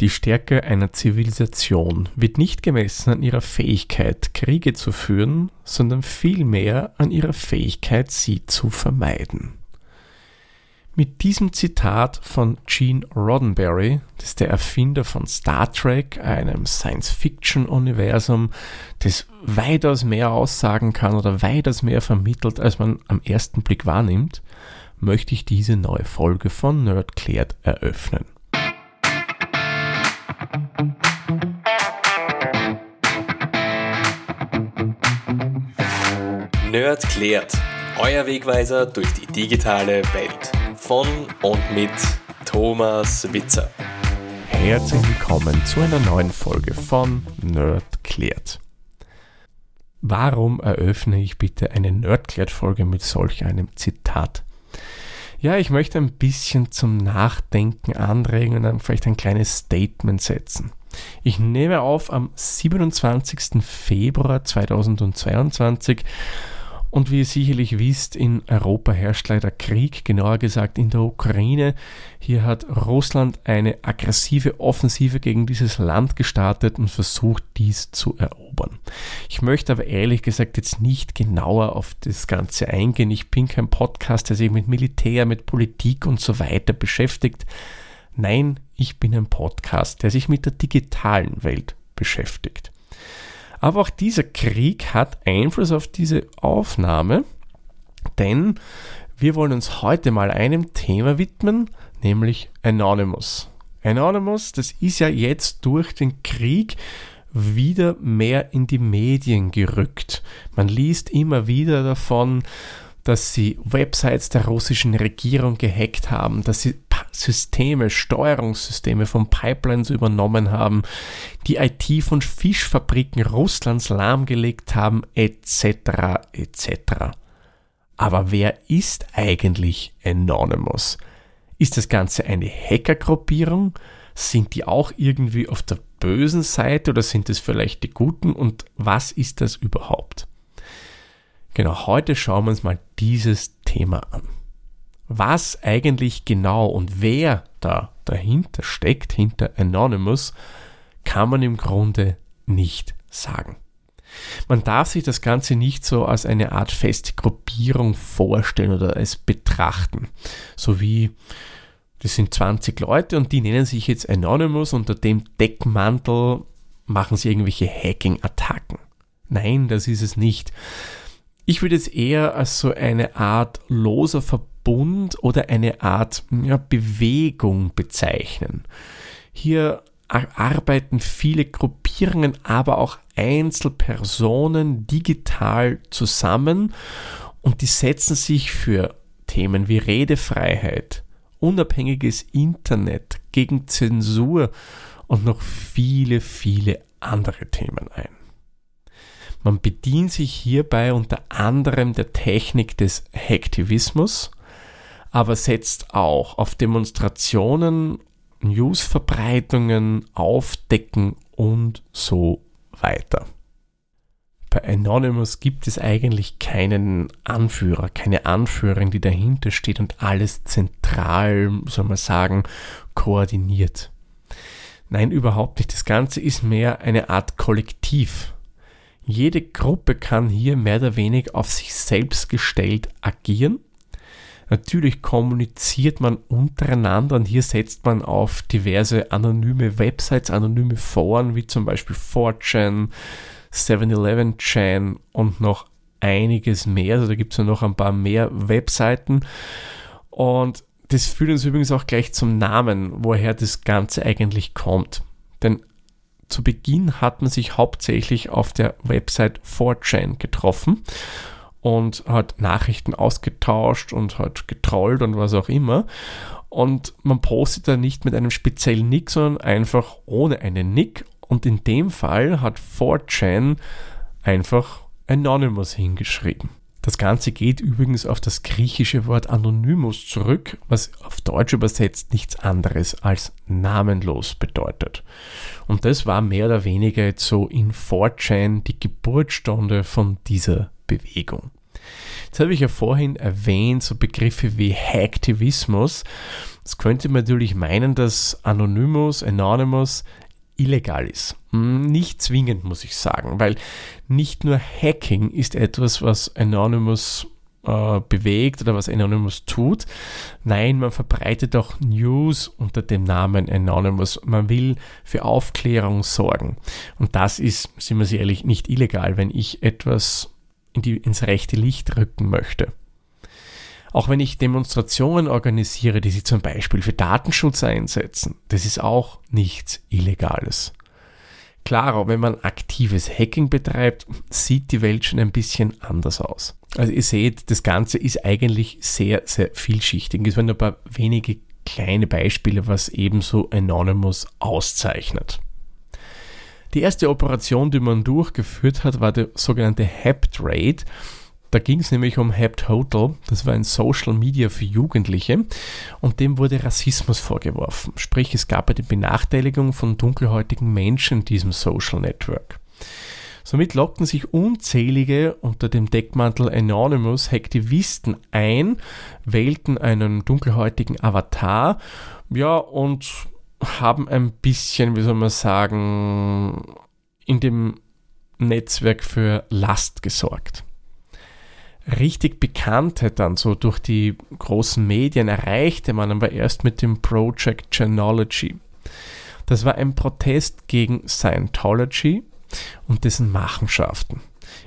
Die Stärke einer Zivilisation wird nicht gemessen an ihrer Fähigkeit, Kriege zu führen, sondern vielmehr an ihrer Fähigkeit, sie zu vermeiden. Mit diesem Zitat von Gene Roddenberry, das ist der Erfinder von Star Trek, einem Science-Fiction-Universum, das weitaus mehr aussagen kann oder weitaus mehr vermittelt, als man am ersten Blick wahrnimmt, möchte ich diese neue Folge von Nerd klärt eröffnen. Nerd klärt. Euer Wegweiser durch die digitale Welt. Von und mit Thomas Witzer. Herzlich willkommen zu einer neuen Folge von Nerd klärt. Warum eröffne ich bitte eine Nerdklärt-Folge mit solch einem Zitat? Ja, ich möchte ein bisschen zum Nachdenken anregen und dann vielleicht ein kleines Statement setzen. Ich nehme auf am 27. Februar 2022 und wie ihr sicherlich wisst, in Europa herrscht leider Krieg, genauer gesagt in der Ukraine. Hier hat Russland eine aggressive Offensive gegen dieses Land gestartet und versucht, dies zu erobern. Ich möchte aber ehrlich gesagt jetzt nicht genauer auf das Ganze eingehen. Ich bin kein Podcast, der sich mit Militär, mit Politik und so weiter beschäftigt. Nein, ich bin ein Podcast, der sich mit der digitalen Welt beschäftigt. Aber auch dieser Krieg hat Einfluss auf diese Aufnahme, denn wir wollen uns heute mal einem Thema widmen, nämlich Anonymous. Anonymous, das ist ja jetzt durch den Krieg wieder mehr in die Medien gerückt. Man liest immer wieder davon, dass sie Websites der russischen Regierung gehackt haben, dass sie Systeme, Steuerungssysteme von Pipelines übernommen haben, die IT von Fischfabriken Russlands lahmgelegt haben, etc. etc. Aber wer ist eigentlich Anonymous? Ist das Ganze eine Hackergruppierung? Sind die auch irgendwie auf der bösen Seite oder sind es vielleicht die guten? Und was ist das überhaupt? Genau, heute schauen wir uns mal dieses Thema an. Was eigentlich genau und wer da dahinter steckt, hinter Anonymous, kann man im Grunde nicht sagen. Man darf sich das Ganze nicht so als eine Art feste Gruppierung vorstellen oder es betrachten. So wie, das sind 20 Leute und die nennen sich jetzt Anonymous, unter dem Deckmantel machen sie irgendwelche Hacking-Attacken. Nein, das ist es nicht. Ich würde es eher als so eine Art loser Verbund oder eine Art ja, Bewegung bezeichnen. Hier arbeiten viele Gruppierungen, aber auch Einzelpersonen digital zusammen und die setzen sich für Themen wie Redefreiheit, unabhängiges Internet, gegen Zensur und noch viele, viele andere Themen ein. Man bedient sich hierbei unter anderem der Technik des Hacktivismus, aber setzt auch auf Demonstrationen, Newsverbreitungen, Aufdecken und so weiter. Bei Anonymous gibt es eigentlich keinen Anführer, keine Anführerin, die dahinter steht und alles zentral, soll man sagen, koordiniert. Nein, überhaupt nicht. Das Ganze ist mehr eine Art Kollektiv, jede Gruppe kann hier mehr oder weniger auf sich selbst gestellt agieren. Natürlich kommuniziert man untereinander und hier setzt man auf diverse anonyme Websites, anonyme Foren wie zum Beispiel 4chan, 7-Eleven-Chan und noch einiges mehr. Also da gibt es ja noch ein paar mehr Webseiten. Und das führt uns übrigens auch gleich zum Namen, woher das Ganze eigentlich kommt. Denn zu Beginn hat man sich hauptsächlich auf der Website 4chan getroffen und hat Nachrichten ausgetauscht und hat getrollt und was auch immer. Und man postet da nicht mit einem speziellen Nick, sondern einfach ohne einen Nick. Und in dem Fall hat 4chan einfach Anonymous hingeschrieben. Das Ganze geht übrigens auf das griechische Wort Anonymous zurück, was auf Deutsch übersetzt nichts anderes als namenlos bedeutet. Und das war mehr oder weniger jetzt so in 4chan die Geburtsstunde von dieser Bewegung. Jetzt habe ich ja vorhin erwähnt, so Begriffe wie Hacktivismus. Das könnte man natürlich meinen, dass Anonymous, Anonymous illegal ist. Hm, nicht zwingend, muss ich sagen, weil nicht nur Hacking ist etwas, was Anonymous äh, bewegt oder was Anonymous tut. Nein, man verbreitet auch News unter dem Namen Anonymous. Man will für Aufklärung sorgen. Und das ist, sind wir ehrlich, nicht illegal, wenn ich etwas in die, ins rechte Licht rücken möchte. Auch wenn ich Demonstrationen organisiere, die sich zum Beispiel für Datenschutz einsetzen, das ist auch nichts Illegales. Klar, wenn man aktives Hacking betreibt, sieht die Welt schon ein bisschen anders aus. Also ihr seht, das Ganze ist eigentlich sehr, sehr vielschichtig. Es werden ein paar wenige kleine Beispiele, was ebenso Anonymous auszeichnet. Die erste Operation, die man durchgeführt hat, war der sogenannte Hapt Raid. Da ging es nämlich um Hapt Hotel. Das war ein Social Media für Jugendliche und dem wurde Rassismus vorgeworfen. Sprich, es gab eine Benachteiligung von dunkelhäutigen Menschen in diesem Social Network. Somit lockten sich unzählige unter dem Deckmantel Anonymous Hacktivisten ein, wählten einen dunkelhäutigen Avatar, ja, und haben ein bisschen, wie soll man sagen, in dem Netzwerk für Last gesorgt. Richtig Bekanntheit dann so durch die großen Medien erreichte man aber erst mit dem Project Genealogy. Das war ein Protest gegen Scientology und dessen Machenschaften.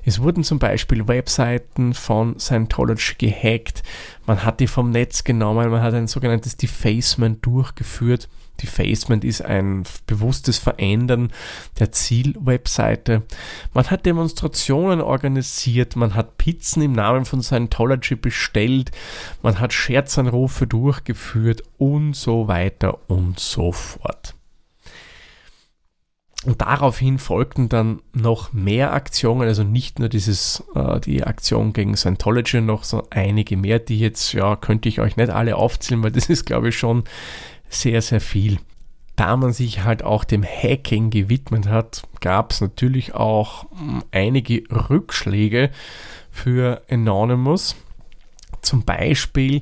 Es wurden zum Beispiel Webseiten von Scientology gehackt, man hat die vom Netz genommen, man hat ein sogenanntes Defacement durchgeführt. Defacement ist ein bewusstes Verändern der Zielwebseite. Man hat Demonstrationen organisiert, man hat Pizzen im Namen von Scientology bestellt, man hat Scherzanrufe durchgeführt und so weiter und so fort. Und daraufhin folgten dann noch mehr Aktionen, also nicht nur dieses, äh, die Aktion gegen Scientology, noch so einige mehr, die jetzt, ja, könnte ich euch nicht alle aufzählen, weil das ist, glaube ich, schon sehr, sehr viel. Da man sich halt auch dem Hacking gewidmet hat, gab es natürlich auch hm, einige Rückschläge für Anonymous. Zum Beispiel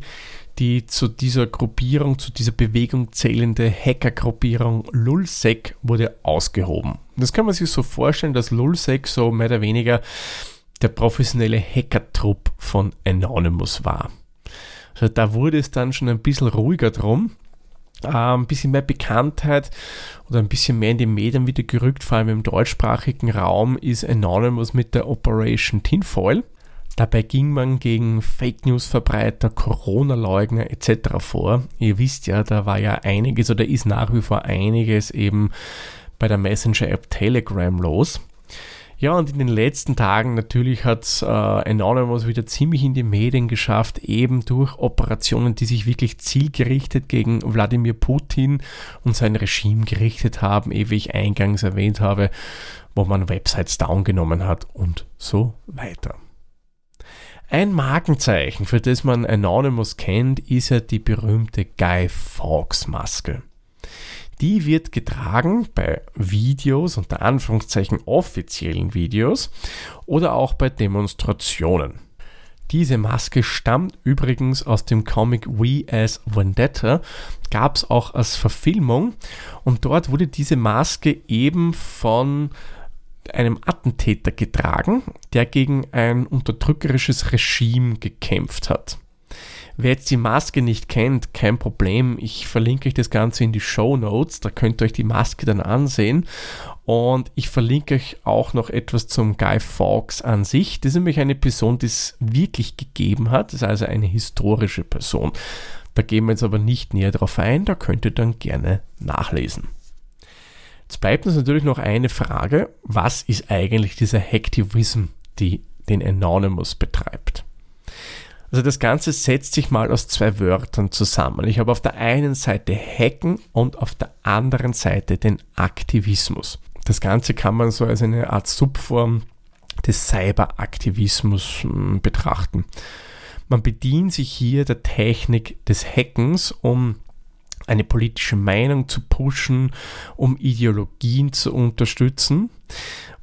die zu dieser Gruppierung, zu dieser Bewegung zählende Hackergruppierung Lulsec wurde ausgehoben. Das kann man sich so vorstellen, dass Lulsec so mehr oder weniger der professionelle Hackertrupp von Anonymous war. Also da wurde es dann schon ein bisschen ruhiger drum. Ein bisschen mehr Bekanntheit oder ein bisschen mehr in die Medien wieder gerückt, vor allem im deutschsprachigen Raum, ist Anonymous mit der Operation Tinfoil. Dabei ging man gegen Fake News-Verbreiter, Corona-Leugner etc. vor. Ihr wisst ja, da war ja einiges oder ist nach wie vor einiges eben bei der Messenger-App Telegram los. Ja, und in den letzten Tagen natürlich hat äh, Anonymous wieder ziemlich in die Medien geschafft, eben durch Operationen, die sich wirklich zielgerichtet gegen Wladimir Putin und sein Regime gerichtet haben, eh wie ich eingangs erwähnt habe, wo man Websites down genommen hat und so weiter. Ein Markenzeichen, für das man Anonymous kennt, ist ja die berühmte Guy Fawkes Maske. Die wird getragen bei Videos, unter Anführungszeichen offiziellen Videos oder auch bei Demonstrationen. Diese Maske stammt übrigens aus dem Comic We as Vendetta, gab es auch als Verfilmung und dort wurde diese Maske eben von einem Attentäter getragen, der gegen ein unterdrückerisches Regime gekämpft hat. Wer jetzt die Maske nicht kennt, kein Problem. Ich verlinke euch das Ganze in die Show Notes. Da könnt ihr euch die Maske dann ansehen. Und ich verlinke euch auch noch etwas zum Guy Fawkes an sich. Das ist nämlich eine Person, die es wirklich gegeben hat. Das ist also eine historische Person. Da gehen wir jetzt aber nicht näher drauf ein. Da könnt ihr dann gerne nachlesen. Jetzt bleibt uns natürlich noch eine Frage. Was ist eigentlich dieser Hacktivism, die den Anonymous betreibt? Also das Ganze setzt sich mal aus zwei Wörtern zusammen. Ich habe auf der einen Seite Hacken und auf der anderen Seite den Aktivismus. Das Ganze kann man so als eine Art Subform des Cyberaktivismus hm, betrachten. Man bedient sich hier der Technik des Hackens, um eine politische Meinung zu pushen, um Ideologien zu unterstützen.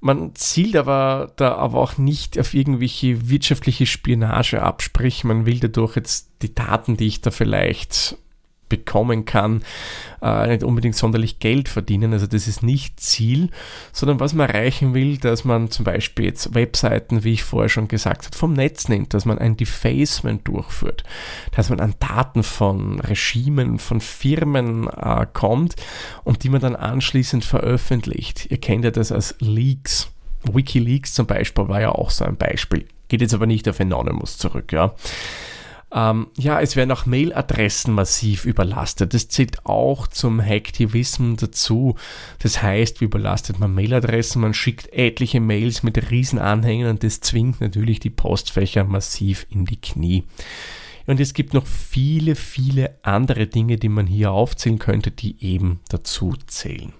Man zielt aber da aber auch nicht auf irgendwelche wirtschaftliche Spionage ab, man will dadurch jetzt die Daten, die ich da vielleicht bekommen kann, äh, nicht unbedingt sonderlich Geld verdienen. Also das ist nicht Ziel, sondern was man erreichen will, dass man zum Beispiel jetzt Webseiten, wie ich vorher schon gesagt habe, vom Netz nimmt, dass man ein Defacement durchführt, dass man an Daten von Regimen, von Firmen äh, kommt und die man dann anschließend veröffentlicht. Ihr kennt ja das als Leaks. Wikileaks zum Beispiel war ja auch so ein Beispiel. Geht jetzt aber nicht auf Anonymous zurück, ja. Ähm, ja, es werden auch Mailadressen massiv überlastet. Das zählt auch zum Hacktivism dazu. Das heißt, wie überlastet man Mailadressen? Man schickt etliche Mails mit Riesenanhängen und das zwingt natürlich die Postfächer massiv in die Knie. Und es gibt noch viele, viele andere Dinge, die man hier aufzählen könnte, die eben dazu zählen.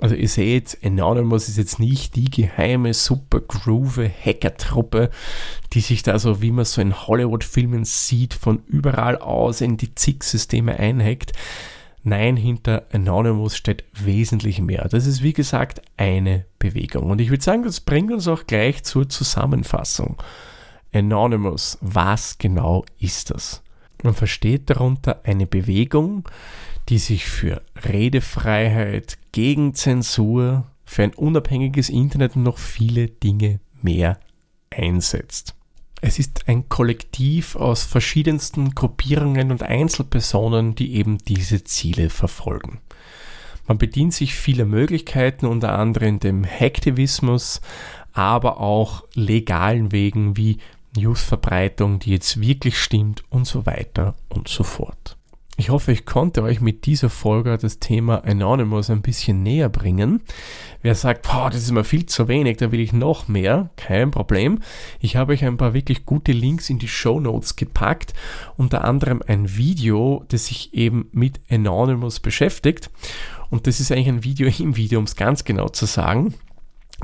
Also ihr seht, Anonymous ist jetzt nicht die geheime, super groove Hacker-Truppe, die sich da so, wie man so in Hollywood-Filmen sieht, von überall aus in die ZIG-Systeme einhackt. Nein, hinter Anonymous steht wesentlich mehr. Das ist wie gesagt eine Bewegung. Und ich würde sagen, das bringt uns auch gleich zur Zusammenfassung. Anonymous, was genau ist das? Man versteht darunter eine Bewegung, die sich für Redefreiheit, gegen Zensur, für ein unabhängiges Internet und noch viele Dinge mehr einsetzt. Es ist ein Kollektiv aus verschiedensten Gruppierungen und Einzelpersonen, die eben diese Ziele verfolgen. Man bedient sich vieler Möglichkeiten, unter anderem dem Hacktivismus, aber auch legalen Wegen wie Newsverbreitung, die jetzt wirklich stimmt und so weiter und so fort. Ich hoffe, ich konnte euch mit dieser Folge das Thema Anonymous ein bisschen näher bringen. Wer sagt, das ist mir viel zu wenig, da will ich noch mehr, kein Problem. Ich habe euch ein paar wirklich gute Links in die Show Notes gepackt, unter anderem ein Video, das sich eben mit Anonymous beschäftigt. Und das ist eigentlich ein Video im Video, um es ganz genau zu sagen.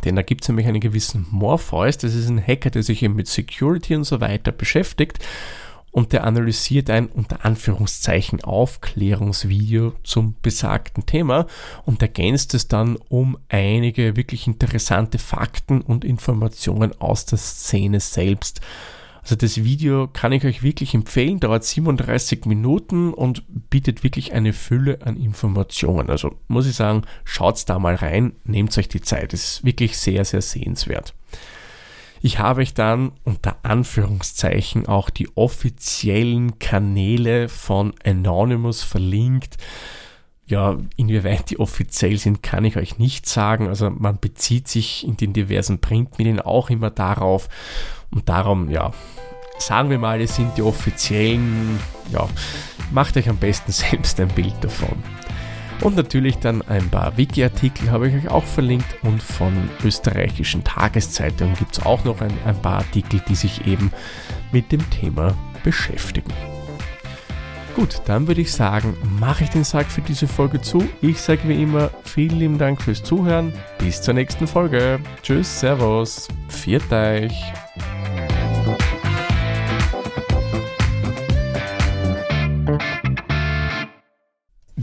Denn da gibt es nämlich einen gewissen Morpheus, das ist ein Hacker, der sich eben mit Security und so weiter beschäftigt und der analysiert ein unter Anführungszeichen Aufklärungsvideo zum besagten Thema und ergänzt es dann um einige wirklich interessante Fakten und Informationen aus der Szene selbst. Also das Video kann ich euch wirklich empfehlen, dauert 37 Minuten und bietet wirklich eine Fülle an Informationen. Also muss ich sagen, schaut da mal rein, nehmt euch die Zeit, es ist wirklich sehr, sehr sehenswert. Ich habe euch dann unter Anführungszeichen auch die offiziellen Kanäle von Anonymous verlinkt. Ja, inwieweit die offiziell sind, kann ich euch nicht sagen. Also man bezieht sich in den diversen Printmedien auch immer darauf. Und darum, ja, sagen wir mal, es sind die offiziellen. Ja, macht euch am besten selbst ein Bild davon. Und natürlich dann ein paar Wiki-Artikel habe ich euch auch verlinkt und von österreichischen Tageszeitungen gibt es auch noch ein, ein paar Artikel, die sich eben mit dem Thema beschäftigen. Gut, dann würde ich sagen, mache ich den Sack für diese Folge zu. Ich sage wie immer vielen lieben Dank fürs Zuhören. Bis zur nächsten Folge. Tschüss, Servus, viert euch.